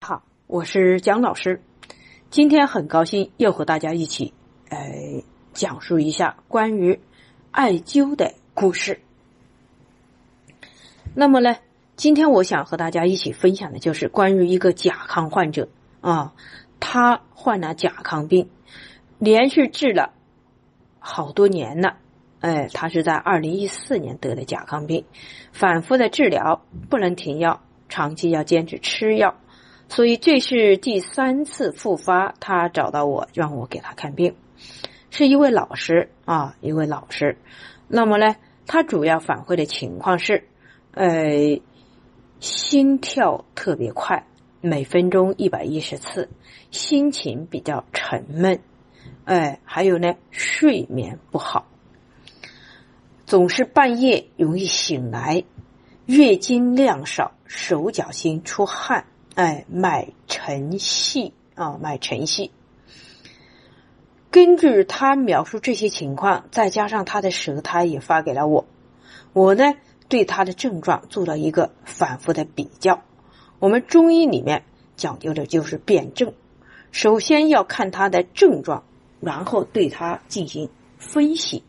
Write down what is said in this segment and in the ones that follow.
好，我是蒋老师，今天很高兴又和大家一起呃讲述一下关于艾灸的故事。那么呢，今天我想和大家一起分享的就是关于一个甲亢患者啊，他患了甲亢病，连续治了好多年了。哎，他是在二零一四年得的甲亢病，反复的治疗不能停药，长期要坚持吃药，所以这是第三次复发。他找到我，让我给他看病，是一位老师啊，一位老师。那么呢，他主要反馈的情况是，呃，心跳特别快，每分钟一百一十次，心情比较沉闷，哎，还有呢，睡眠不好。总是半夜容易醒来，月经量少，手脚心出汗，哎，脉沉细啊，脉沉细。根据他描述这些情况，再加上他的舌苔也发给了我，我呢对他的症状做了一个反复的比较。我们中医里面讲究的就是辨证，首先要看他的症状，然后对他进行分析。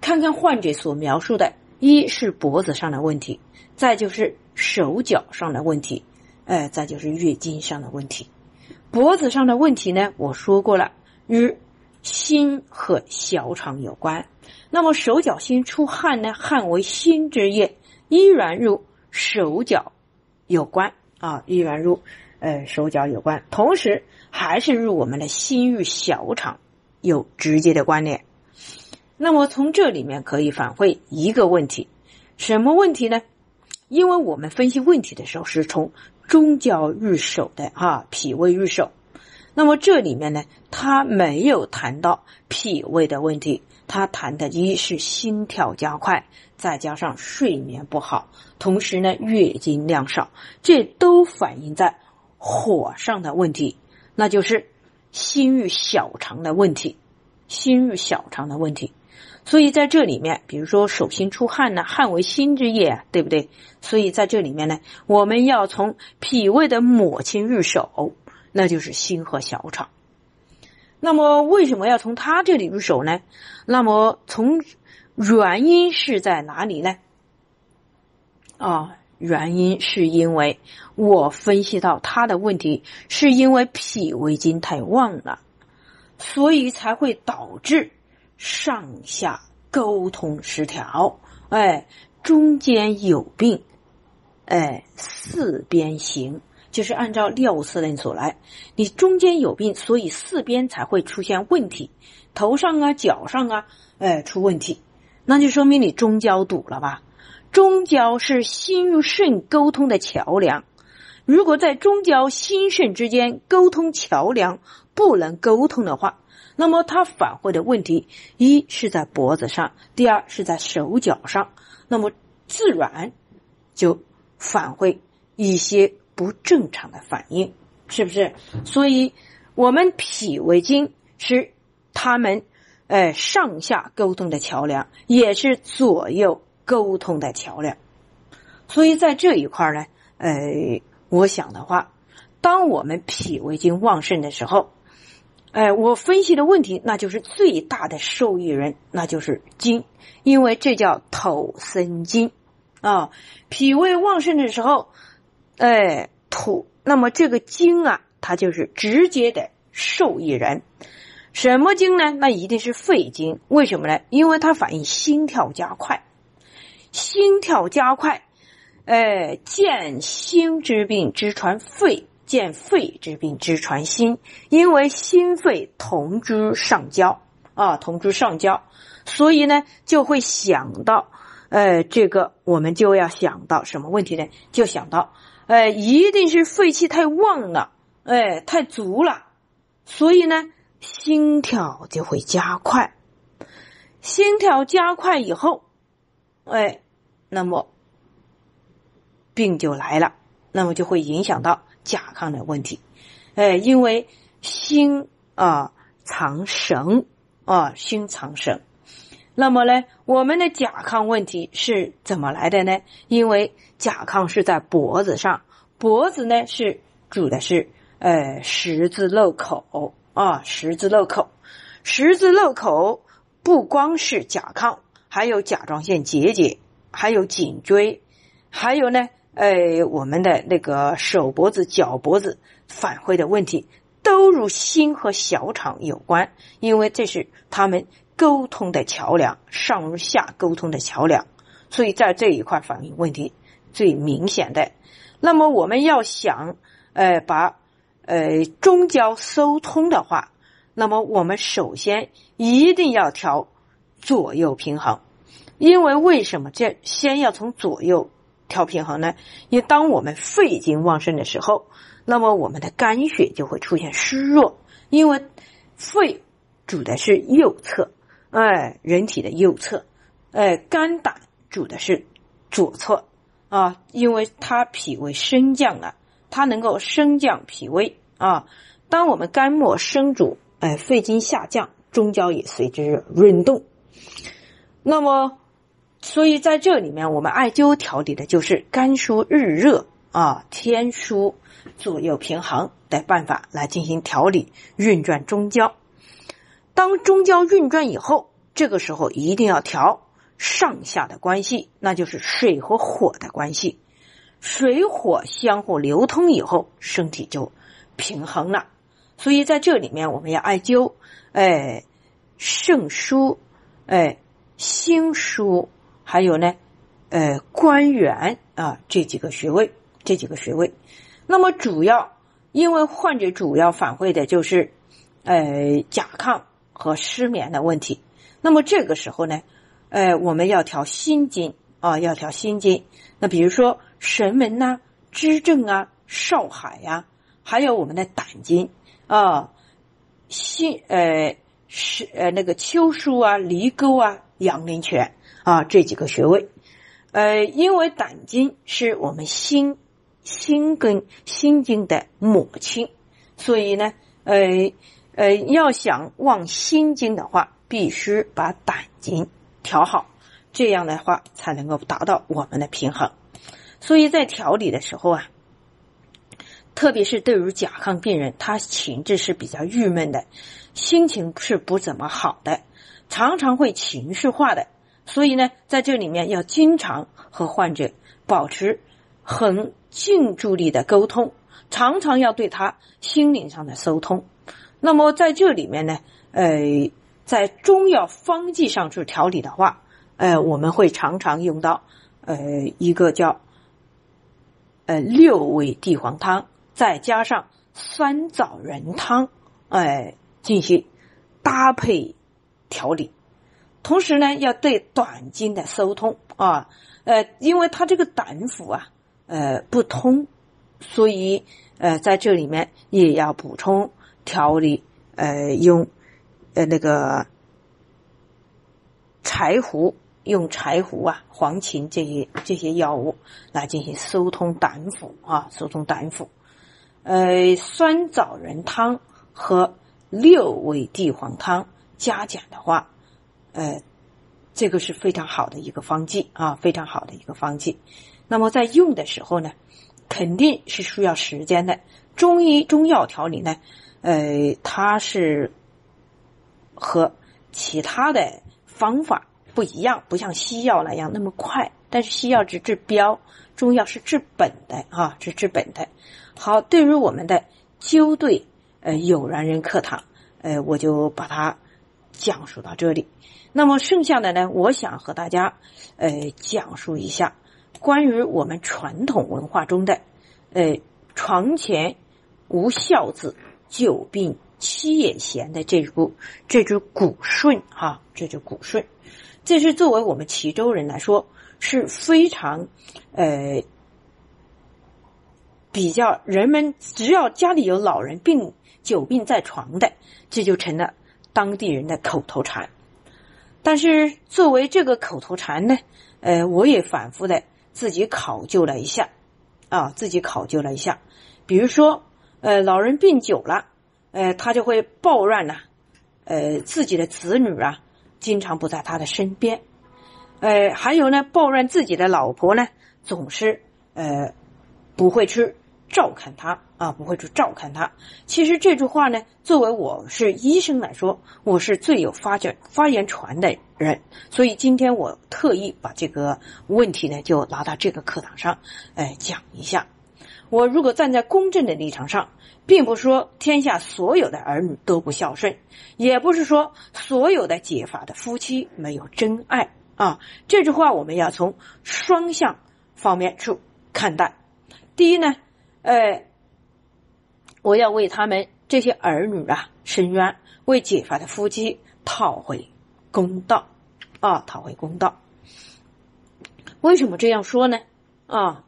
看看患者所描述的，一是脖子上的问题，再就是手脚上的问题，哎，再就是月经上的问题。脖子上的问题呢，我说过了，与心和小肠有关。那么手脚心出汗呢，汗为心之液，依然入手脚有关啊，依然入呃手脚有关，同时还是与我们的心与小肠有直接的关联。那么从这里面可以反馈一个问题，什么问题呢？因为我们分析问题的时候是从中焦入手的哈，脾胃入手。那么这里面呢，他没有谈到脾胃的问题，他谈的一是心跳加快，再加上睡眠不好，同时呢月经量少，这都反映在火上的问题，那就是心与小肠的问题，心与小肠的问题。所以在这里面，比如说手心出汗呢，汗为心之液，对不对？所以在这里面呢，我们要从脾胃的母亲入手，那就是心和小肠。那么为什么要从他这里入手呢？那么从原因是在哪里呢？啊，原因是因为我分析到他的问题是因为脾胃经太旺了，所以才会导致。上下沟通失调，哎，中间有病，哎，四边形，就是按照廖司令所来，你中间有病，所以四边才会出现问题，头上啊、脚上啊，哎，出问题，那就说明你中焦堵了吧？中焦是心与肾沟通的桥梁，如果在中焦心肾之间沟通桥梁不能沟通的话。那么他反馈的问题，一是在脖子上，第二是在手脚上，那么自然就反馈一些不正常的反应，是不是？所以，我们脾胃经是他们呃上下沟通的桥梁，也是左右沟通的桥梁。所以在这一块呢，呃，我想的话，当我们脾胃经旺盛的时候。哎，我分析的问题，那就是最大的受益人，那就是金，因为这叫土生金啊。脾胃旺盛的时候，哎，土，那么这个金啊，它就是直接的受益人。什么金呢？那一定是肺经。为什么呢？因为它反映心跳加快，心跳加快，哎，见心之病之传肺。见肺之病之传心，因为心肺同居上焦啊，同居上焦，所以呢就会想到，呃，这个我们就要想到什么问题呢？就想到，呃，一定是肺气太旺了，哎，太足了，所以呢心跳就会加快，心跳加快以后，哎，那么病就来了，那么就会影响到。甲亢的问题，哎，因为心啊藏神啊，心藏神。那么呢，我们的甲亢问题是怎么来的呢？因为甲亢是在脖子上，脖子呢是主的是呃十字路口啊，十字路口，十字路口不光是甲亢，还有甲状腺结节，还有颈椎，还有呢，呃，我们的那个手脖子、脚脖子反馈的问题，都如心和小肠有关，因为这是他们沟通的桥梁，上下沟通的桥梁，所以在这一块反映问题最明显的。那么我们要想，呃，把呃中焦收通的话，那么我们首先一定要调左右平衡，因为为什么这先要从左右调平衡呢？因为当我们肺经旺盛的时候，那么我们的肝血就会出现虚弱，因为肺主的是右侧，哎，人体的右侧，哎，肝胆主的是左侧。啊，因为它脾胃升降啊，它能够升降脾胃啊。当我们肝末升主，哎，肺经下降，中焦也随之润动。那么，所以在这里面，我们艾灸调理的就是肝疏日热啊，天枢左右平衡的办法来进行调理运转中焦。当中焦运转以后，这个时候一定要调。上下的关系，那就是水和火的关系。水火相互流通以后，身体就平衡了。所以在这里面，我们要艾灸，哎，肾腧，哎，心腧，还有呢，呃，关元啊，这几个穴位，这几个穴位。那么主要，因为患者主要反馈的就是，呃，甲亢和失眠的问题。那么这个时候呢？呃，我们要调心经啊，要调心经。那比如说神门呐、支正啊、少海呀，还有我们的胆经啊、心呃是呃那个丘枢啊、离沟啊、阳陵泉啊这几个穴位。呃，因为胆经是我们心心跟心经的母亲，所以呢，呃呃，要想旺心经的话，必须把胆经。调好，这样的话才能够达到我们的平衡。所以在调理的时候啊，特别是对于甲亢病人，他情志是比较郁闷的，心情是不怎么好的，常常会情绪化的。所以呢，在这里面要经常和患者保持很近距离的沟通，常常要对他心灵上的沟通。那么在这里面呢，呃。在中药方剂上去调理的话，呃，我们会常常用到，呃，一个叫，呃，六味地黄汤，再加上酸枣仁汤，哎，进行搭配调理。同时呢，要对胆经的疏通啊，呃，因为他这个胆腑啊，呃，不通，所以呃，在这里面也要补充调理，呃，用。呃，那个柴胡用柴胡啊、黄芩这些这些药物来进行疏通胆腑啊，疏通胆腑。呃，酸枣仁汤和六味地黄汤加减的话，呃，这个是非常好的一个方剂啊，非常好的一个方剂。那么在用的时候呢，肯定是需要时间的。中医中药调理呢，呃，它是。和其他的方法不一样，不像西药那样那么快。但是西药只治标，中药是治本的啊，是治本的。好，对于我们的灸对呃有缘人课堂，呃，我就把它讲述到这里。那么剩下的呢，我想和大家呃讲述一下关于我们传统文化中的呃床前无孝子，久病。七眼弦的这股这句古顺哈，这句古顺，这是作为我们齐州人来说是非常呃比较人们只要家里有老人病久病在床的，这就成了当地人的口头禅。但是作为这个口头禅呢，呃，我也反复的自己考究了一下啊，自己考究了一下，比如说呃，老人病久了。呃，他就会抱怨呢，呃，自己的子女啊，经常不在他的身边，呃，还有呢，抱怨自己的老婆呢，总是呃，不会去照看他啊，不会去照看他。其实这句话呢，作为我是医生来说，我是最有发言发言权的人，所以今天我特意把这个问题呢，就拿到这个课堂上，哎，讲一下。我如果站在公正的立场上，并不是说天下所有的儿女都不孝顺，也不是说所有的结发的夫妻没有真爱啊。这句话我们要从双向方面去看待。第一呢，呃，我要为他们这些儿女啊伸冤，为解发的夫妻讨回公道啊，讨回公道。为什么这样说呢？啊？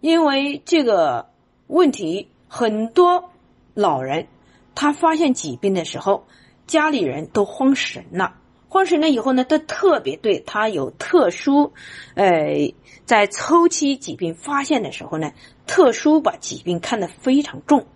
因为这个问题，很多老人他发现疾病的时候，家里人都慌神了。慌神了以后呢，他特别对他有特殊，呃，在初期疾病发现的时候呢，特殊把疾病看得非常重，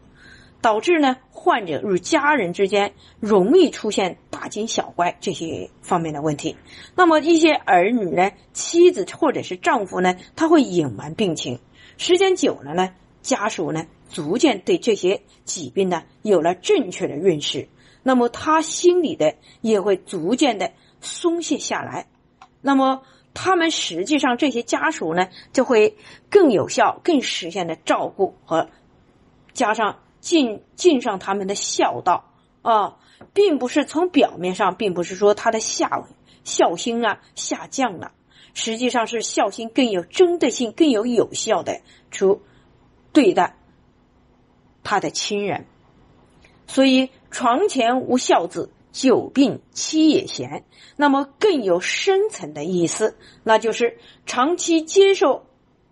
导致呢患者与家人之间容易出现大惊小怪这些方面的问题。那么一些儿女呢，妻子或者是丈夫呢，他会隐瞒病情。时间久了呢，家属呢逐渐对这些疾病呢有了正确的认识，那么他心里的也会逐渐的松懈下来，那么他们实际上这些家属呢就会更有效、更实现的照顾和加上尽尽上他们的孝道啊，并不是从表面上，并不是说他的孝孝心啊下降了。实际上是孝心更有针对性、更有有效的出对待他的亲人，所以床前无孝子，久病妻也贤。那么更有深层的意思，那就是长期接受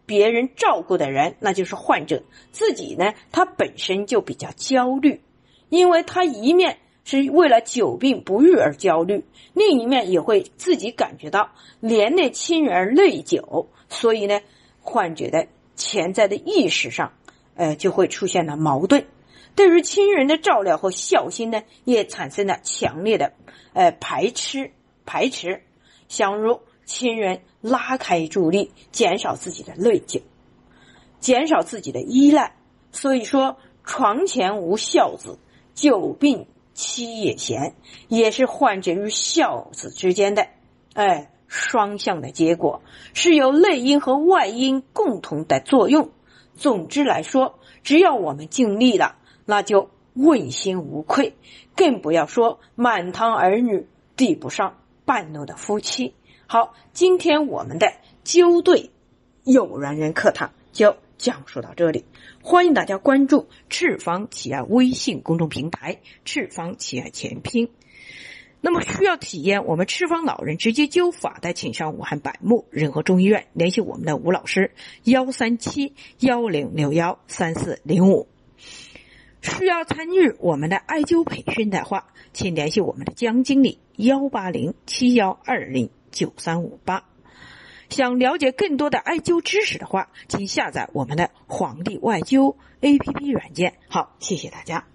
别人照顾的人，那就是患者自己呢，他本身就比较焦虑，因为他一面。是为了久病不愈而焦虑，另一面也会自己感觉到连累亲人而内疚，所以呢，患者的潜在的意识上，呃，就会出现了矛盾。对于亲人的照料和孝心呢，也产生了强烈的呃排斥排斥，想如亲人拉开助力，减少自己的内疚，减少自己的依赖。所以说，床前无孝子，久病。妻也贤，也是患者与孝子之间的，哎，双向的结果，是由内因和外因共同的作用。总之来说，只要我们尽力了，那就问心无愧，更不要说满堂儿女抵不上半路的夫妻。好，今天我们的纠对有缘人课堂就。讲述到这里，欢迎大家关注赤方企业微信公众平台“赤方企业全拼”。那么，需要体验我们赤方老人直接灸法的，请上武汉百木仁和中医院联系我们的吴老师：幺三七幺零六幺三四零五。需要参与我们的艾灸培训的话，请联系我们的江经理：幺八零七幺二零九三五八。想了解更多的艾灸知识的话，请下载我们的“皇帝外灸 ”APP 软件。好，谢谢大家。